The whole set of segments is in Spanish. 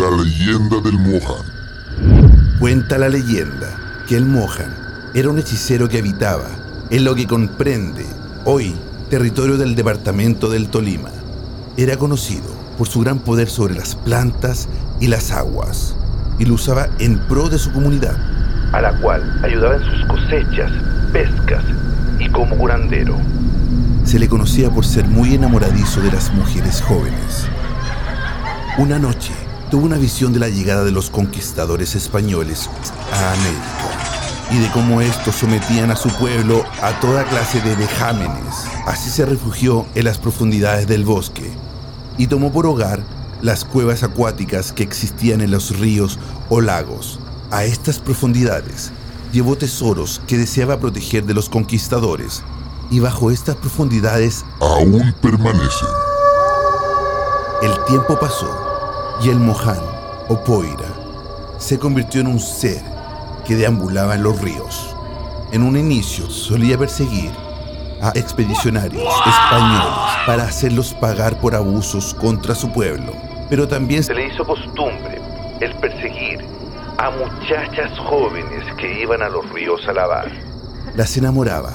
La leyenda del Mohan. Cuenta la leyenda que el Mohan era un hechicero que habitaba en lo que comprende hoy territorio del departamento del Tolima. Era conocido por su gran poder sobre las plantas y las aguas y lo usaba en pro de su comunidad, a la cual ayudaba en sus cosechas, pescas y como curandero. Se le conocía por ser muy enamoradizo de las mujeres jóvenes. Una noche tuvo una visión de la llegada de los conquistadores españoles a América y de cómo estos sometían a su pueblo a toda clase de vejámenes. Así se refugió en las profundidades del bosque y tomó por hogar las cuevas acuáticas que existían en los ríos o lagos. A estas profundidades llevó tesoros que deseaba proteger de los conquistadores y bajo estas profundidades Aún permanecen. el tiempo pasó y el Moján o Poira se convirtió en un ser que deambulaba en los ríos. En un inicio solía perseguir a expedicionarios españoles para hacerlos pagar por abusos contra su pueblo. Pero también se le hizo costumbre el perseguir a muchachas jóvenes que iban a los ríos a lavar. Las enamoraba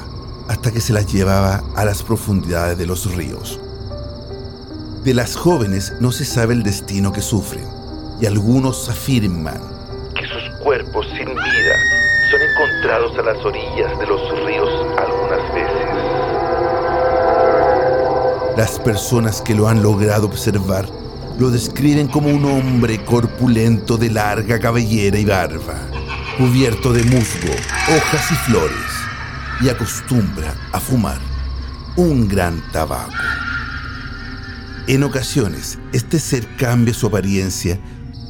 hasta que se las llevaba a las profundidades de los ríos. De las jóvenes no se sabe el destino que sufren y algunos afirman que sus cuerpos sin vida son encontrados a las orillas de los ríos algunas veces. Las personas que lo han logrado observar lo describen como un hombre corpulento de larga cabellera y barba, cubierto de musgo, hojas y flores, y acostumbra a fumar un gran tabaco. En ocasiones, este ser cambia su apariencia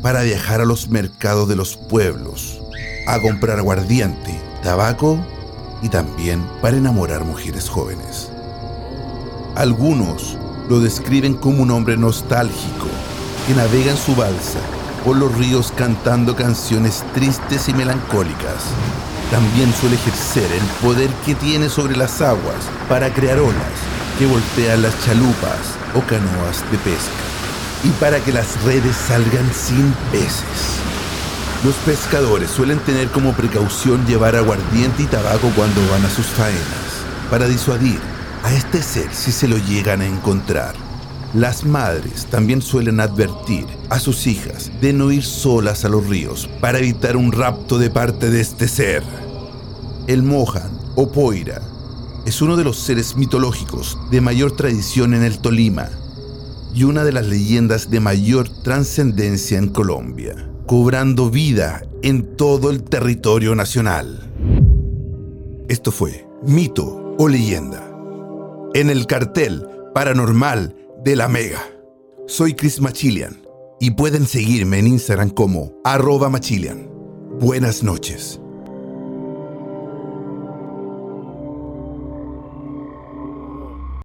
para viajar a los mercados de los pueblos, a comprar aguardiente, tabaco y también para enamorar mujeres jóvenes. Algunos lo describen como un hombre nostálgico que navega en su balsa por los ríos cantando canciones tristes y melancólicas. También suele ejercer el poder que tiene sobre las aguas para crear olas que voltean las chalupas o canoas de pesca y para que las redes salgan sin peces. Los pescadores suelen tener como precaución llevar aguardiente y tabaco cuando van a sus faenas, para disuadir a este ser si se lo llegan a encontrar. Las madres también suelen advertir a sus hijas de no ir solas a los ríos para evitar un rapto de parte de este ser. El Mohan o Poira es uno de los seres mitológicos de mayor tradición en el Tolima y una de las leyendas de mayor trascendencia en Colombia, cobrando vida en todo el territorio nacional. Esto fue Mito o Leyenda. En el cartel paranormal de la Mega. Soy Chris Machilian y pueden seguirme en Instagram como arroba Machilian. Buenas noches.